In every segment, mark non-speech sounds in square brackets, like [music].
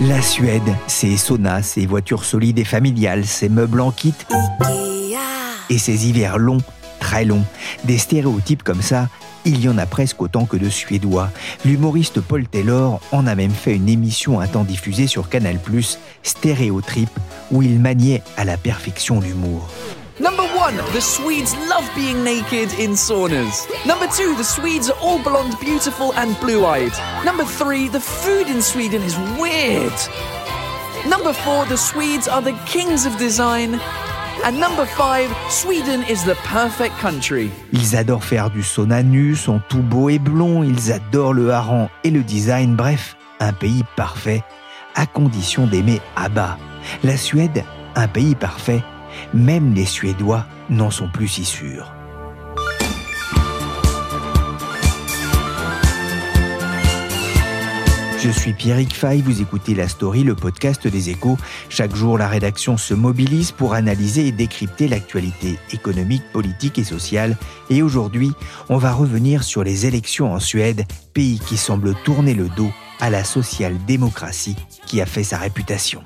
La Suède, ses saunas, ses voitures solides et familiales, ses meubles en kit et ses hivers longs, très longs. Des stéréotypes comme ça, il y en a presque autant que de Suédois. L'humoriste Paul Taylor en a même fait une émission un temps diffusée sur Canal+, Stéréotrip, où il maniait à la perfection l'humour. Number one, the Swedes love being naked in saunas. Number two, the Swedes are all blonde, beautiful, and blue eyed. Number three, the food in Sweden is weird. Number four, the Swedes are the kings of design. And number five, Sweden is the perfect country. Ils adorent faire du sauna nu, sont tout beaux et blonds, ils adorent le hareng et le design, bref, un pays parfait, à condition d'aimer ABBA. La Suède, un pays parfait, même les Suédois n'en sont plus si sûrs. Je suis Pierrick Fay, vous écoutez La Story, le podcast des échos. Chaque jour, la rédaction se mobilise pour analyser et décrypter l'actualité économique, politique et sociale. Et aujourd'hui, on va revenir sur les élections en Suède, pays qui semble tourner le dos à la social-démocratie qui a fait sa réputation.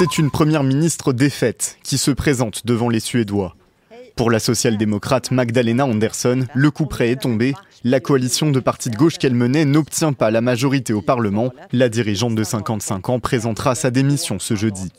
C'est une première ministre défaite qui se présente devant les Suédois. Pour la social-démocrate Magdalena Andersson, le coup près est tombé. La coalition de partis de gauche qu'elle menait n'obtient pas la majorité au Parlement. La dirigeante de 55 ans présentera sa démission ce jeudi.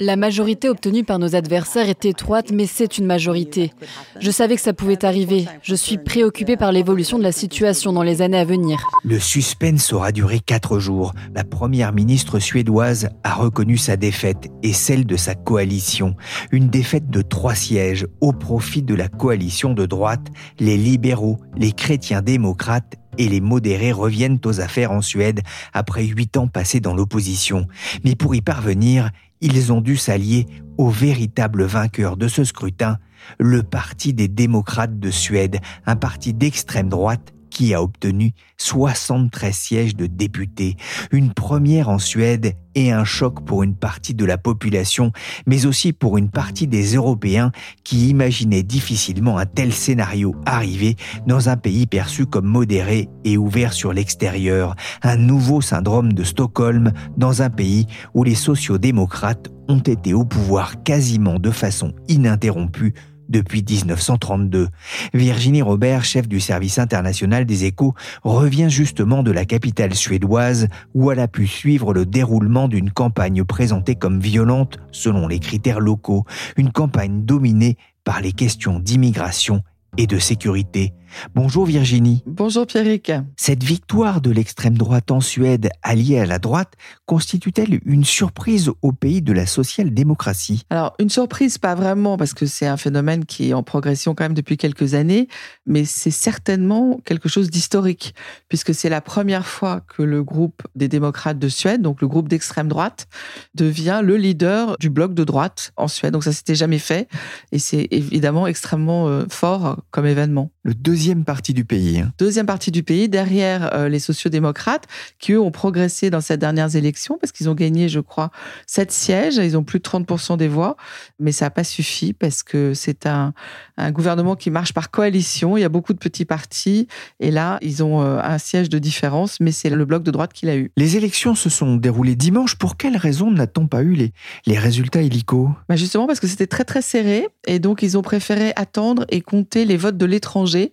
La majorité obtenue par nos adversaires est étroite, mais c'est une majorité. Je savais que ça pouvait arriver. Je suis préoccupée par l'évolution de la situation dans les années à venir. Le suspense aura duré quatre jours. La première ministre suédoise a reconnu sa défaite et celle de sa coalition. Une défaite de trois sièges au profit de la coalition de droite. Les libéraux, les chrétiens démocrates et les modérés reviennent aux affaires en Suède après huit ans passés dans l'opposition. Mais pour y parvenir, ils ont dû s'allier au véritable vainqueur de ce scrutin, le Parti des démocrates de Suède, un parti d'extrême droite qui a obtenu 73 sièges de députés, une première en Suède et un choc pour une partie de la population, mais aussi pour une partie des Européens qui imaginaient difficilement un tel scénario arriver dans un pays perçu comme modéré et ouvert sur l'extérieur, un nouveau syndrome de Stockholm dans un pays où les sociodémocrates ont été au pouvoir quasiment de façon ininterrompue depuis 1932. Virginie Robert, chef du service international des échos, revient justement de la capitale suédoise où elle a pu suivre le déroulement d'une campagne présentée comme violente selon les critères locaux, une campagne dominée par les questions d'immigration et de sécurité. Bonjour Virginie. Bonjour Pierrick. Cette victoire de l'extrême droite en Suède alliée à la droite constitue-t-elle une surprise au pays de la social-démocratie? Alors une surprise pas vraiment parce que c'est un phénomène qui est en progression quand même depuis quelques années, mais c'est certainement quelque chose d'historique puisque c'est la première fois que le groupe des démocrates de Suède, donc le groupe d'extrême droite, devient le leader du bloc de droite en Suède. Donc ça s'était jamais fait et c'est évidemment extrêmement euh, fort comme événement. Le deuxième parti du pays. Hein. Deuxième partie du pays, derrière euh, les sociodémocrates, qui eux ont progressé dans ces dernières élections, parce qu'ils ont gagné, je crois, sept sièges, ils ont plus de 30% des voix, mais ça n'a pas suffi, parce que c'est un, un, gouvernement qui marche par coalition, il y a beaucoup de petits partis, et là, ils ont euh, un siège de différence, mais c'est le bloc de droite qui l'a eu. Les élections se sont déroulées dimanche, pour quelles raisons n'a-t-on pas eu les, les résultats illico bah Justement parce que c'était très très serré, et donc ils ont préféré attendre et compter les votes de l'étranger.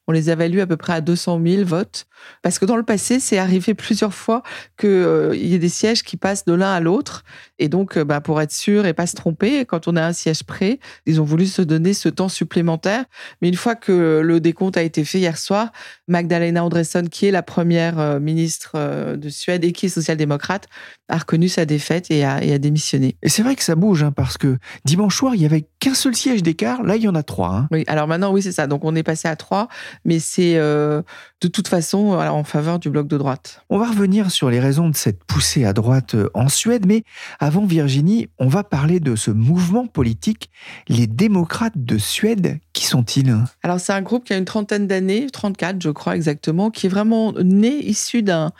On les évalue à peu près à 200 000 votes. Parce que dans le passé, c'est arrivé plusieurs fois qu'il euh, y ait des sièges qui passent de l'un à l'autre. Et donc, euh, bah, pour être sûr et pas se tromper, quand on a un siège prêt, ils ont voulu se donner ce temps supplémentaire. Mais une fois que le décompte a été fait hier soir, Magdalena Andresson, qui est la première euh, ministre de Suède et qui est social-démocrate, a reconnu sa défaite et a, démissionné. Et c'est vrai que ça bouge, hein, parce que dimanche soir, il y avait qu'un seul siège d'écart. Là, il y en a trois. Hein. Oui, alors maintenant, oui, c'est ça. Donc, on est passé à trois, mais c'est de toute façon en faveur du bloc de droite. On va revenir sur les raisons de cette poussée à droite euh, en Suède, mais avant Virginie, on va parler de ce mouvement politique, les démocrates de Suède. Qui sont-ils? Alors c'est un groupe qui a une trentaine d'années, 34 je crois exactement, qui est vraiment né issu d'un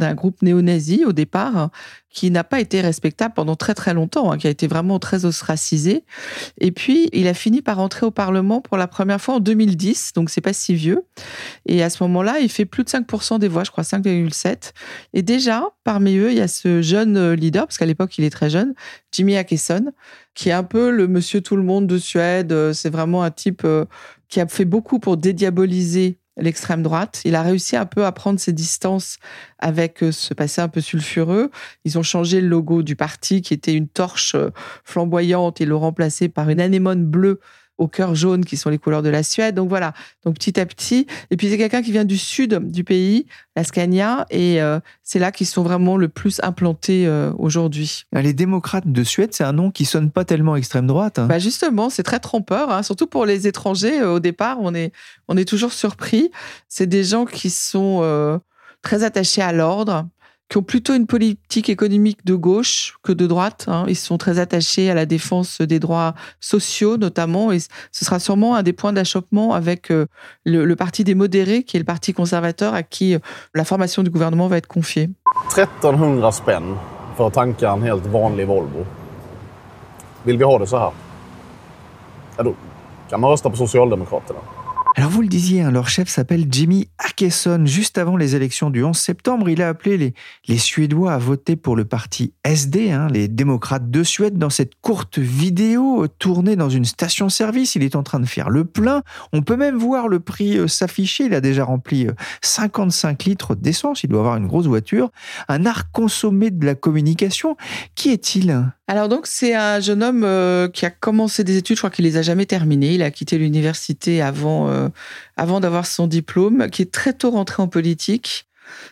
d'un groupe néo-nazi au départ, qui n'a pas été respectable pendant très très longtemps, hein, qui a été vraiment très ostracisé. Et puis, il a fini par entrer au Parlement pour la première fois en 2010, donc c'est pas si vieux. Et à ce moment-là, il fait plus de 5% des voix, je crois 5,7. Et déjà, parmi eux, il y a ce jeune leader, parce qu'à l'époque, il est très jeune, Jimmy Akesson, qui est un peu le monsieur tout le monde de Suède. C'est vraiment un type euh, qui a fait beaucoup pour dédiaboliser l'extrême droite. Il a réussi un peu à prendre ses distances avec euh, ce passé un peu sulfureux. Ils ont changé le logo du parti qui était une torche euh, flamboyante et l'ont remplacé par une anémone bleue au cœur jaune qui sont les couleurs de la Suède. Donc voilà, donc petit à petit. Et puis c'est quelqu'un qui vient du sud du pays, la Scania, et euh, c'est là qu'ils sont vraiment le plus implantés aujourd'hui. Les démocrates de Suède, c'est un nom qui sonne pas tellement extrême droite. Hein. Bah justement, c'est très trompeur, hein. surtout pour les étrangers. au départ, on est, on est toujours surpris. C'est des gens qui sont très attachés à l'ordre, qui ont plutôt une politique économique de gauche que de droite. Hein. Ils sont très attachés à la défense des droits sociaux, notamment, et ce sera sûrement un des points d'achoppement avec euh, le, parti des modérés, qui est le parti conservateur à qui euh, la formation du gouvernement va être confiée. 1300 spänn att tanka en helt vanlig Volvo. Vill vi ha det så här? Ja, då kan man rösta på Socialdemokraterna. Alors vous le disiez, hein, leur chef s'appelle Jimmy Akesson. Juste avant les élections du 11 septembre, il a appelé les, Suédois à voter pour le parti SD, hein, les démocrates de Suède. Dans cette courte vidéo tournée dans une station-service, il est en train de faire le plein. On peut même voir le prix euh, s'afficher. Il a déjà rempli 55 euh, litres d'essence. Il doit avoir une grosse voiture. Un art consommé de la communication. Qui est-il alors donc c'est un jeune homme euh, qui a commencé des études, je crois qu'il les a jamais terminées. Il a quitté l'université avant avant d'avoir son diplôme, qui est très tôt rentré en politique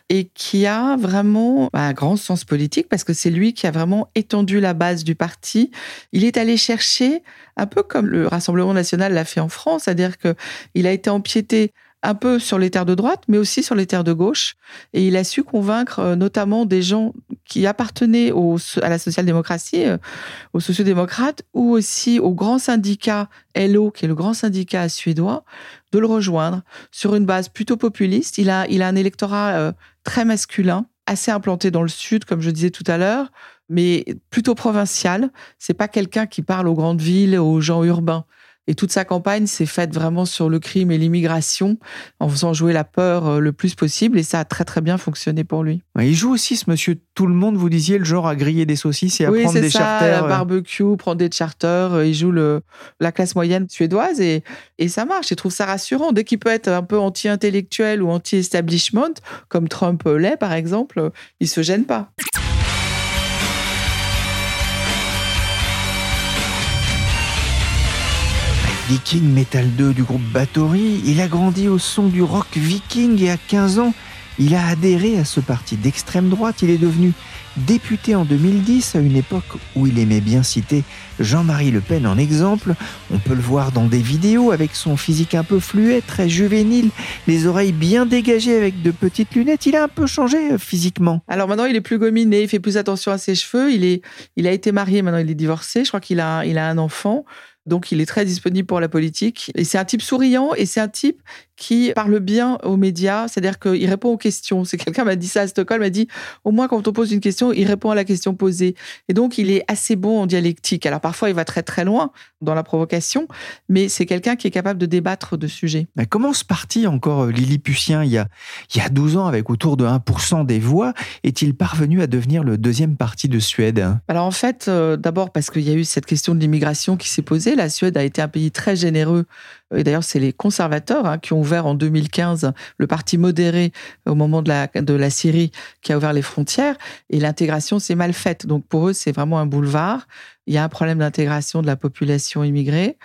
et qui a vraiment un grand sens politique parce que c'est lui qui a vraiment étendu la base du parti. Il est allé chercher un peu comme le Rassemblement national l'a fait en France, c'est-à-dire que il a été empiété un peu sur les terres de droite, mais aussi sur les terres de gauche. Et il a su convaincre euh, notamment des gens qui appartenaient à la social-démocratie, euh, aux sociodémocrates, ou aussi au grand syndicat LO, qui est le grand syndicat suédois, de le rejoindre sur une base plutôt populiste. Il a, il a un électorat euh, très masculin, assez implanté dans le sud, comme je disais tout à l'heure, mais plutôt provincial. C'est pas quelqu'un qui parle aux grandes villes, aux gens urbains. Et toute sa campagne s'est faite vraiment sur le crime et l'immigration, en faisant jouer la peur euh, le plus possible. Et ça a très très bien fonctionné pour lui. Il joue aussi ce monsieur tout le monde, vous disiez, le genre à griller des saucisses et à prendre des ça, charters. Oui, barbecue, prendre des charters. Euh, il joue le, la classe moyenne suédoise et, et ça marche. Je trouve ça rassurant. Dès qu'il peut être un peu anti-intellectuel ou anti-establishment, comme Trump l'est par exemple, il se gêne pas. Viking Metal 2 du groupe Bathory, il a grandi au son du rock viking et à 15 ans, il a adhéré à ce parti d'extrême droite. Il est devenu député en 2010, à une époque où il aimait bien citer Jean-Marie Le Pen en exemple. On peut le voir dans des vidéos avec son physique un peu fluet, très juvénile, les oreilles bien dégagées avec de petites lunettes. Il a un peu changé euh, physiquement. Alors maintenant, il est plus gominé, il fait plus attention à ses cheveux. Il, est, il a été marié, maintenant il est divorcé. Je crois qu'il a, il a un enfant. Donc, il est très disponible pour la politique. Et c'est un type souriant et c'est un type qui parle bien aux médias, c'est-à-dire qu'il répond aux questions. C'est quelqu'un m'a dit ça à Stockholm, m'a dit au moins quand on pose une question, il répond à la question posée. Et donc il est assez bon en dialectique. Alors parfois il va très très loin dans la provocation, mais c'est quelqu'un qui est capable de débattre de sujets. comment ce parti encore euh, Lilliputien il y a il y a 12 ans avec autour de 1% des voix? Est-il parvenu à devenir le deuxième parti de Suède? Alors en fait, euh, d'abord parce qu'il y a eu cette question de l'immigration qui s'est posée. La Suède a été un pays très généreux D'ailleurs, c'est les conservateurs hein, qui ont ouvert en 2015 le parti modéré au moment de la, de la Syrie qui a ouvert les frontières. Et l'intégration s'est mal faite. Donc pour eux, c'est vraiment un boulevard. Il y a un problème d'intégration de la population immigrée.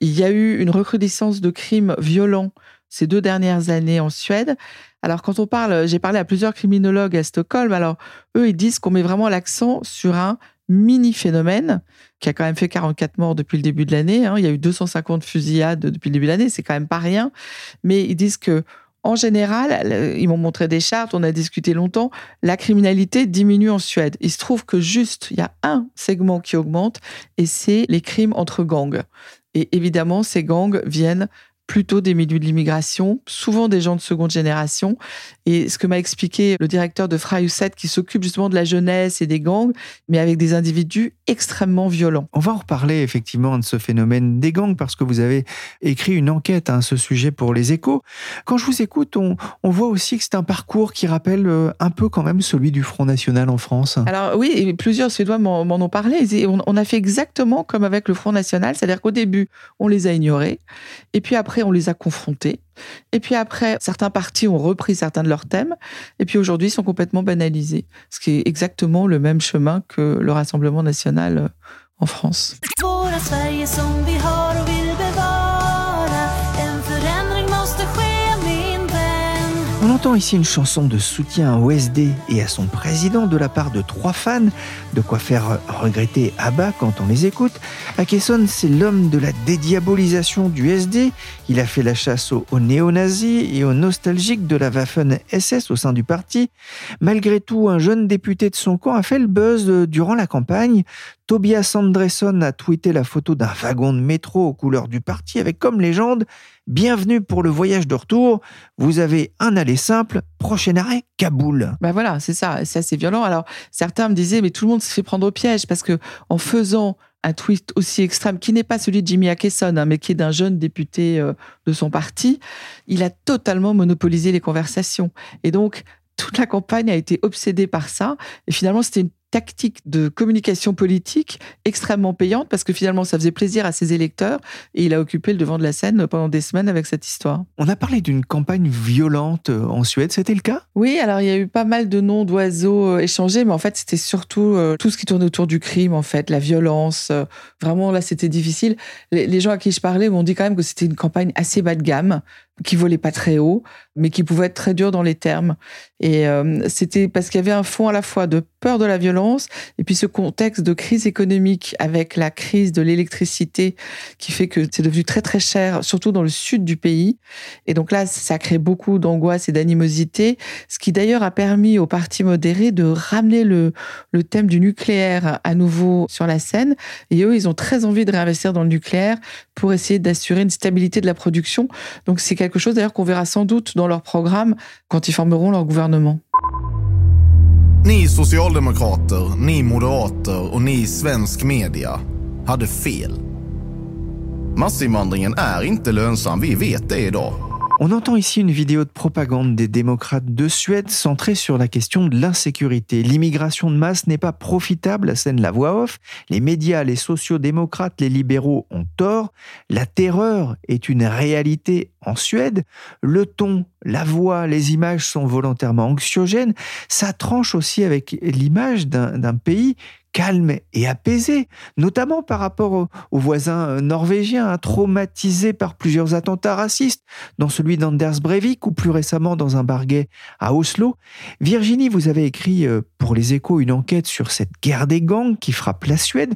Il y a eu une recrudescence de crimes violents ces deux dernières années en Suède. Alors, quand on parle, j'ai parlé à plusieurs criminologues à Stockholm. Alors, eux, ils disent qu'on met vraiment l'accent sur un mini-phénomène qui a quand même fait 44 morts depuis le début de l'année. Hein. Il y a eu 250 fusillades depuis le début de l'année. C'est quand même pas rien. Mais ils disent que, en général, ils m'ont montré des chartes, on a discuté longtemps, la criminalité diminue en Suède. Il se trouve que juste, il y a un segment qui augmente et c'est les crimes entre gangs. Et évidemment, ces gangs viennent plutôt des milieux de l'immigration, souvent des gens de seconde génération. Et ce que m'a expliqué le directeur de Frayuset, qui s'occupe justement de la jeunesse et des gangs, mais avec des individus extrêmement violents. On va en reparler effectivement de ce phénomène des gangs, parce que vous avez écrit une enquête à ce sujet pour les échos. Quand je vous écoute, on, voit aussi que c'est un parcours qui rappelle euh, un peu quand même celui du Front National en France. Alors oui, et plusieurs Suédois m'en ont parlé. On a fait exactement comme avec le Front National, c'est-à-dire qu'au début, on les a ignorés, et puis après, on les a confrontés. Et puis après, certains partis ont repris certains de leurs thèmes, et puis aujourd'hui, ils sont complètement banalisés. Ce qui est exactement le même chemin que le Rassemblement national euh, en France. On entend ici une chanson de soutien au SD et à son président de la part de trois fans, de quoi faire regretter Abba quand on les écoute. Akesson, c'est l'homme de la dédiabolisation du SD. Il a fait la chasse aux, néo-nazis et aux nostalgiques de la Waffen-SS au sein du parti. Malgré tout, un jeune député de son camp a fait le buzz durant la campagne. Tobias Andresson a tweeté la photo d'un wagon de métro aux couleurs du parti avec comme légende Bienvenue pour le voyage de retour. Vous avez un aller simple. Prochain arrêt, Kaboul. Ben voilà, c'est ça. C'est assez violent. Alors, certains me disaient, mais tout le monde se fait prendre au piège parce que en faisant un tweet aussi extrême, qui n'est pas celui de Jimmy Akeson, hein, mais qui est d'un jeune député euh, de son parti, il a totalement monopolisé les conversations. Et donc, toute la campagne a été obsédée par ça. Et finalement, c'était une tactique de communication politique extrêmement payante parce que finalement ça faisait plaisir à ses électeurs et il a occupé le devant de la scène pendant des semaines avec cette histoire. On a parlé d'une campagne violente euh, en Suède, c'était le cas? Oui, alors il y a eu pas mal de noms d'oiseaux euh, échangés, mais en fait c'était surtout euh, tout ce qui tournait autour du crime, en fait, la violence. Vraiment là c'était difficile. Les, gens à qui je parlais m'ont dit quand même que c'était une campagne assez bas de gamme qui volait pas très haut, mais qui pouvait être très dur dans les termes. Et c'était parce qu'il y avait un fond à la fois de peur de la violence et puis ce contexte de crise économique avec la crise de l'électricité qui fait que c'est devenu très très cher, surtout dans le sud du pays. Et donc là, ça crée beaucoup d'angoisse et d'animosité, ce qui d'ailleurs a permis aux partis modérés de ramener le, le thème du nucléaire à nouveau sur la scène. Et eux, ils ont très envie de réinvestir dans le nucléaire pour essayer d'assurer une stabilité de la production. Donc c'est quelque chose d'ailleurs qu'on verra sans doute dans leur programme quand ils formeront leur gouvernement. Ni socialdemokrater, ni moderater och ni svensk media hade fel. Massinvandringen är inte lönsam, vi vet det idag. On entend ici une vidéo de propagande des démocrates de Suède centrée sur la question de l'insécurité. L'immigration de masse n'est pas profitable, scène la voix off. Les médias, les sociaux-démocrates, les libéraux ont tort. La terreur est une réalité en Suède. Le ton, la voix, les images sont volontairement anxiogènes. Ça tranche aussi avec l'image d'un pays calme et apaisé, notamment par rapport aux, voisins euh, norvégiens, hein, traumatisés par plusieurs attentats racistes, dans celui d'Anders Breivik ou plus récemment dans un barguet à Oslo. Virginie, vous avez écrit euh, pour les échos une enquête sur cette guerre des gangs qui frappe la Suède.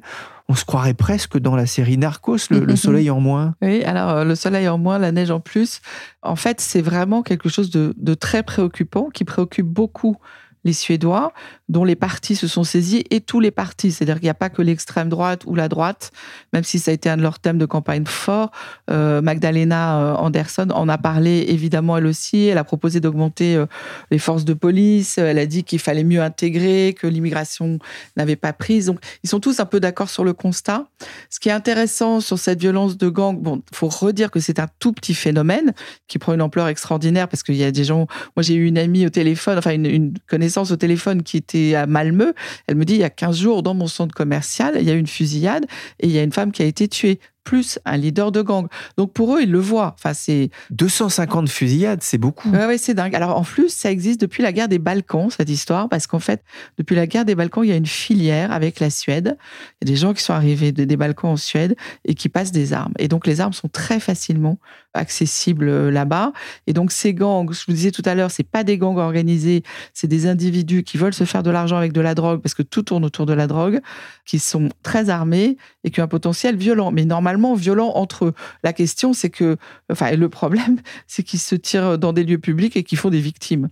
On se croirait presque dans la série Narcos, le, [laughs] soleil en moins. Oui, alors euh, le soleil en moins, la neige en plus. En fait, c'est vraiment quelque chose de très préoccupant qui préoccupe beaucoup les Suédois, dont les partis se sont saisis, et tous les partis. C'est-à-dire qu'il n'y a pas que l'extrême droite ou la droite, même si ça a été un de leurs thèmes de campagne fort. Euh, Magdalena euh, Anderson en a parlé évidemment elle aussi. Elle a proposé d'augmenter euh, les forces de police. Elle a dit qu'il fallait mieux intégrer, que l'immigration n'avait pas prise. Donc, ils sont tous un peu d'accord sur le constat. Ce qui est intéressant sur cette violence de gang, bon, faut redire que c'est un tout petit phénomène qui prend une ampleur extraordinaire parce qu'il y a des gens. Moi, j'ai eu une amie au téléphone, enfin une, une connaissance au téléphone qui était à Malmö. Elle me dit, il y a 15 jours, dans mon centre commercial, il y a eu une fusillade et il y a une femme qui a été tuée plus un leader de gang. Donc pour eux, ils le voient. Enfin, c'est 250 fusillades, c'est beaucoup. Ouais, ouais, c'est dingue. Alors en plus, ça existe depuis la guerre des Balkans cette histoire, parce qu'en fait, depuis la guerre des Balkans, il y a une filière avec la Suède. Il y a des gens qui sont arrivés des Balkans en Suède et qui passent des armes. Et donc les armes sont très facilement accessibles euh, là-bas. Et donc ces gangs, je vous disais tout à l'heure, c'est pas des gangs organisés, c'est des individus qui veulent se faire de l'argent avec de la drogue, parce que tout tourne autour de la drogue, qui sont très armés et qui ont un potentiel violent. Mais normalement violent entre eux. La question, c'est que, enfin, le problème, [laughs] c'est qu'ils se tirent dans des lieux publics et qu'ils font des victimes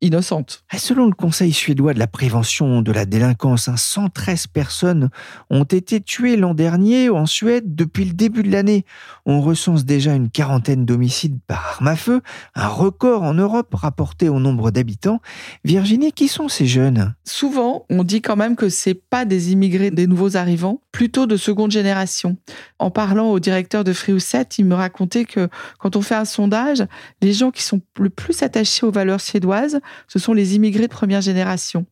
innocentes. Selon le Conseil suédois de la prévention de la délinquance, 113 personnes ont été tuées l'an dernier en Suède depuis le début de l'année. On recense déjà une quarantaine d'homicides par arme à feu, un record en Europe rapporté au nombre d'habitants. Virginie, qui sont ces jeunes? Souvent, on dit quand même que c'est pas des immigrés, des nouveaux arrivants, plutôt de seconde génération. En parlant au directeur de Friouset, il me racontait que quand on fait un sondage, les gens qui sont le plus attachés aux valeurs suédoises, ce sont les immigrés de première génération.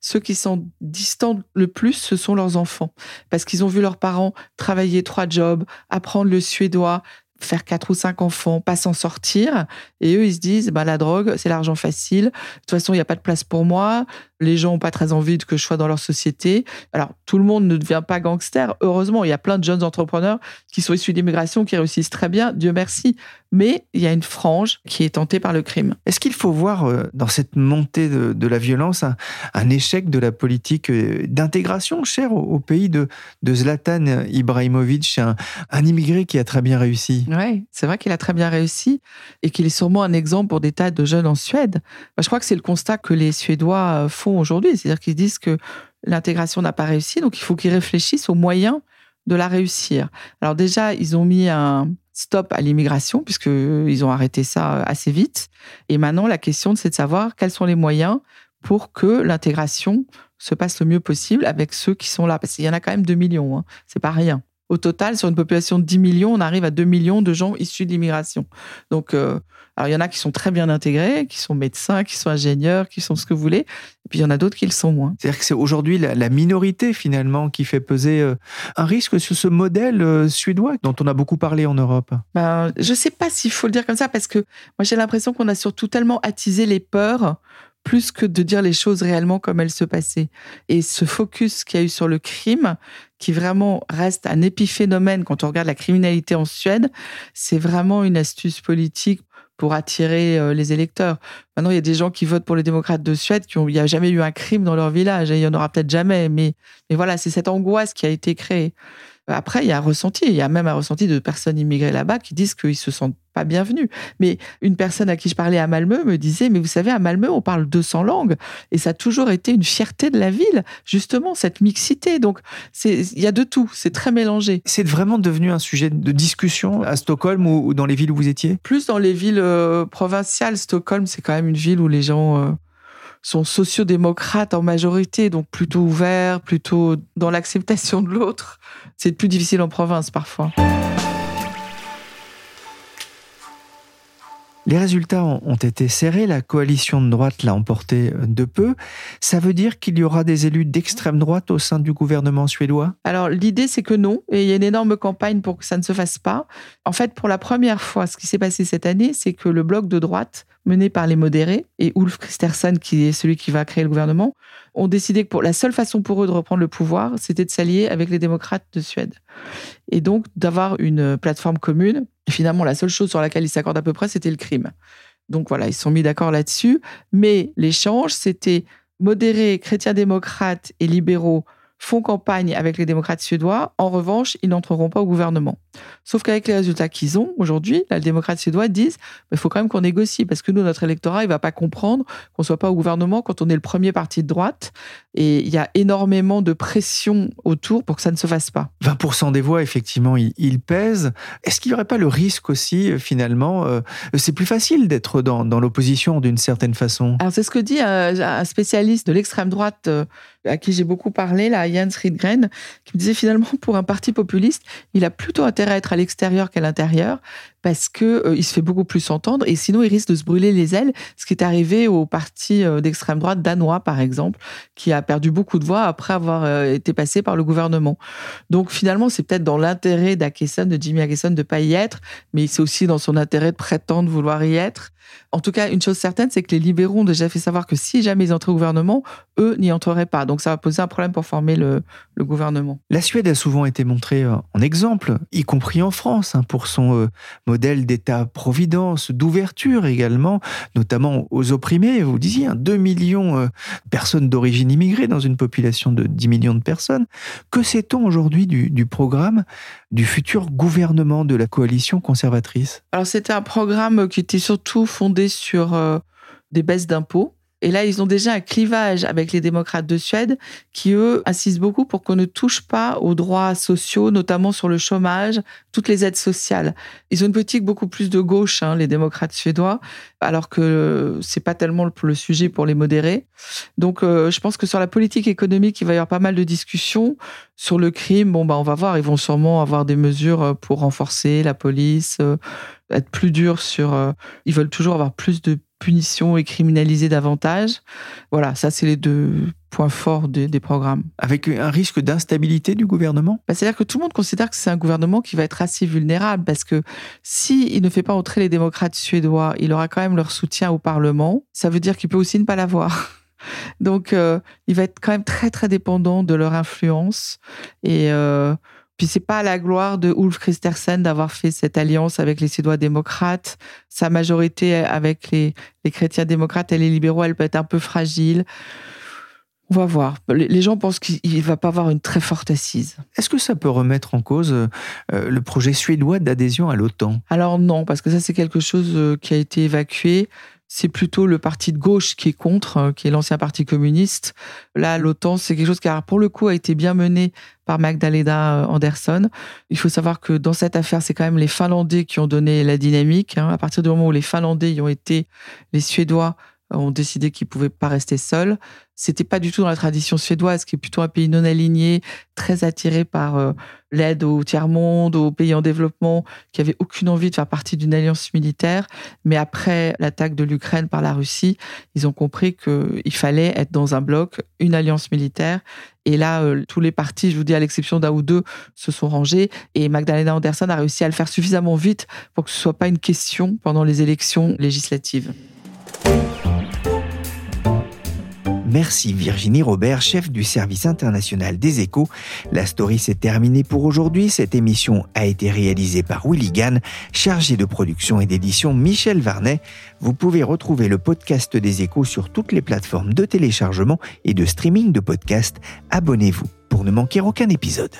Ceux qui sont distants le plus, ce sont leurs enfants, parce qu'ils ont vu leurs parents travailler trois jobs, apprendre le suédois, faire quatre ou cinq enfants, pas s'en sortir. Et eux, ils se disent, bah, la drogue, c'est l'argent facile. De toute façon, il n'y a pas de place pour moi. Les gens n'ont pas très envie que je sois dans leur société. Alors, tout le monde ne devient pas gangster. Heureusement, il y a plein de jeunes entrepreneurs qui sont issus d'immigration, qui réussissent très bien. Dieu merci. Mais il y a une frange qui est tentée par le crime. Est-ce qu'il faut voir euh, dans cette montée de, la violence un, échec de la politique euh, d'intégration chère au, pays de, Zlatan Ibrahimovic, un, un immigré qui a très bien réussi? Oui, c'est vrai qu'il a très bien réussi et qu'il est sûrement un exemple pour des tas de jeunes en Suède. je crois que c'est le constat que les Suédois font aujourd'hui. C'est-à-dire qu'ils disent que l'intégration n'a pas réussi, donc il faut qu'ils réfléchissent aux moyens de la réussir. Alors déjà, ils ont mis un stop à l'immigration, puisqu'ils ont arrêté ça assez vite. Et maintenant, la question, c'est de savoir quels sont les moyens pour que l'intégration se passe le mieux possible avec ceux qui sont là. Parce qu'il y en a quand même 2 millions, hein. c'est pas rien. Au total, sur une population de 10 millions, on arrive à 2 millions de gens issus de l'immigration. Donc, euh, alors il y en a qui sont très bien intégrés, qui sont médecins, qui sont ingénieurs, qui sont ce que vous voulez. Et puis il y en a d'autres qui le sont moins. C'est-à-dire que c'est aujourd'hui la, minorité finalement qui fait peser euh, un risque sur ce modèle euh, suédois dont on a beaucoup parlé en Europe. Ben, je ne sais pas s'il faut le dire comme ça parce que moi j'ai l'impression qu'on a surtout tellement attisé les peurs plus que de dire les choses réellement comme elles se passaient. Et ce focus qu'il y a eu sur le crime, qui vraiment reste un épiphénomène quand on regarde la criminalité en Suède, c'est vraiment une astuce politique pour attirer euh, les électeurs. Maintenant, il y a des gens qui votent pour les démocrates de Suède qui ont, il n'y a jamais eu un crime dans leur village et il y en aura peut-être jamais. Mais, mais voilà, c'est cette angoisse qui a été créée. Après, il y a un ressenti, il y a même un ressenti de personnes immigrées là-bas qui disent qu'ils se sentent pas bienvenus. Mais une personne à qui je parlais à Malmö me disait, mais vous savez, à Malmö, on parle 200 langues et ça a toujours été une fierté de la ville, justement, cette mixité. Donc, il y a de tout, c'est très mélangé. C'est vraiment devenu un sujet de discussion à Stockholm ou, dans les villes où vous étiez? Plus dans les villes euh, provinciales. Stockholm, c'est quand même une ville où les gens... Euh, sont sociodémocrates en majorité, donc plutôt ouverts, plutôt dans l'acceptation de l'autre. C'est plus difficile en province parfois. Les résultats ont été serrés, la coalition de droite l'a emporté euh, de peu. Ça veut dire qu'il y aura des élus d'extrême droite au sein du gouvernement suédois? Alors l'idée c'est que non, et il y a une énorme campagne pour que ça ne se fasse pas. En fait, pour la première fois, ce qui s'est passé cette année, c'est que le bloc de droite mené par les modérés et Ulf Kristersson, qui est celui qui va créer le gouvernement, ont décidé que pour la seule façon pour eux de reprendre le pouvoir, c'était de s'allier avec les démocrates de Suède. Et donc d'avoir une plateforme commune finalement, la seule chose sur laquelle ils s'accordent à peu près, c'était le crime. Donc voilà, ils se sont mis d'accord là-dessus. Mais l'échange, c'était modérés, chrétiens démocrates et libéraux font campagne avec les démocrates suédois. En revanche, ils n'entreront pas au gouvernement. Sauf qu'avec les résultats qu'ils ont aujourd'hui, les démocrates suédois disent il faut quand même qu'on négocie parce que nous, notre électorat, il va pas comprendre qu'on soit pas au gouvernement quand on est le premier parti de droite. Et il y a énormément de pression autour pour que ça ne se fasse pas. 20% des voix, effectivement, ils, pèsent. Est-ce qu'il n'y aurait pas le risque aussi, euh, finalement euh, C'est plus facile d'être dans, l'opposition d'une certaine façon? Alors, c'est ce que dit un, spécialiste de l'extrême droite euh, à qui j'ai beaucoup parlé, là, Jens Riedgren, qui me disait finalement, pour un parti populiste, il a plutôt intérêt à être à l'extérieur qu'à l'intérieur parce que euh, il se fait beaucoup plus entendre et sinon il risque de se brûler les ailes, ce qui est arrivé au parti euh, d'extrême droite danois par exemple, qui a perdu beaucoup de voix après avoir euh, été passé par le gouvernement. Donc finalement, c'est peut-être dans l'intérêt d'Akeson, de Jimmy Akeson, de pas y être, mais c'est aussi dans son intérêt de prétendre vouloir y être. En tout cas, une chose certaine, c'est que les libéraux ont déjà fait savoir que si jamais ils entraient au gouvernement, eux n'y entreraient pas. Donc ça va poser un problème pour former le, gouvernement. La Suède a souvent été montrée en exemple, y compris en France, hein, pour son modèle d'État-providence, d'ouverture également, notamment aux opprimés. Vous disiez, 2 hein, millions de euh, personnes d'origine immigrée dans une population de 10 millions de personnes. Que sait-on aujourd'hui du, programme? Du futur gouvernement de la coalition conservatrice. Alors c'était un programme qui était surtout fondé sur euh, des baisses d'impôts et là, ils ont déjà un clivage avec les démocrates de Suède qui, eux, insistent beaucoup pour qu'on ne touche pas aux droits sociaux, notamment sur le chômage, toutes les aides sociales. Ils ont une politique beaucoup plus de gauche, hein, les démocrates suédois, alors que c'est pas tellement le, sujet pour les modérés. Donc, euh, je pense que sur la politique économique, il va y avoir pas mal de discussions. Sur le crime, bon, bah, on va voir. Ils vont sûrement avoir des mesures euh, pour renforcer la police, euh, être plus durs sur. ils veulent toujours avoir plus de punition et criminaliser davantage. Voilà, ça c'est les deux points forts des, programmes. Avec un risque d'instabilité du gouvernement? Bah, C'est-à-dire que tout le monde considère que c'est un gouvernement qui va être assez vulnérable parce que s'il il ne fait pas entrer les démocrates suédois, il aura quand même leur soutien au Parlement. Ça veut dire qu'il peut aussi ne pas l'avoir. [laughs] Donc, euh, il va être quand même très, très dépendant de leur influence. Et euh, puis c'est pas la gloire de Ulf Christensen d'avoir fait cette alliance avec les Suédois démocrates. Sa majorité avec les, les chrétiens démocrates et les libéraux, elle peut être un peu fragile. On va voir. Les gens pensent qu'il va pas avoir une très forte assise. Est-ce que ça peut remettre en cause euh, le projet suédois d'adhésion à l'OTAN? Alors non, parce que ça c'est quelque chose euh, qui a été évacué c'est plutôt le parti de gauche qui est contre, euh, qui est l'ancien parti communiste. Là, l'OTAN, c'est quelque chose qui, pour le coup, a été bien mené par Magdalena euh, Anderson. Il faut savoir que dans cette affaire, c'est quand même les Finlandais qui ont donné la dynamique. Hein. À partir du moment où les Finlandais y ont été, les Suédois ont décidé qu'ils pouvaient pas rester seuls. C'était pas du tout dans la tradition suédoise, qui est plutôt un pays non aligné, très attiré par euh, l'aide au tiers-monde, aux pays en développement, qui avait aucune envie de faire partie d'une alliance militaire. Mais après l'attaque de l'Ukraine par la Russie, ils ont compris qu'il fallait être dans un bloc, une alliance militaire. Et là, euh, tous les partis, je vous dis à l'exception d'un ou deux, se sont rangés. Et Magdalena Anderson a réussi à le faire suffisamment vite pour que ce soit pas une question pendant les élections législatives. Merci Virginie Robert, chef du service international des échos. La story s'est terminée pour aujourd'hui. Cette émission a été réalisée par Willy Gann, chargé de production et d'édition Michel Varnet. Vous pouvez retrouver le podcast des échos sur toutes les plateformes de téléchargement et de streaming de podcasts. Abonnez-vous pour ne manquer aucun épisode.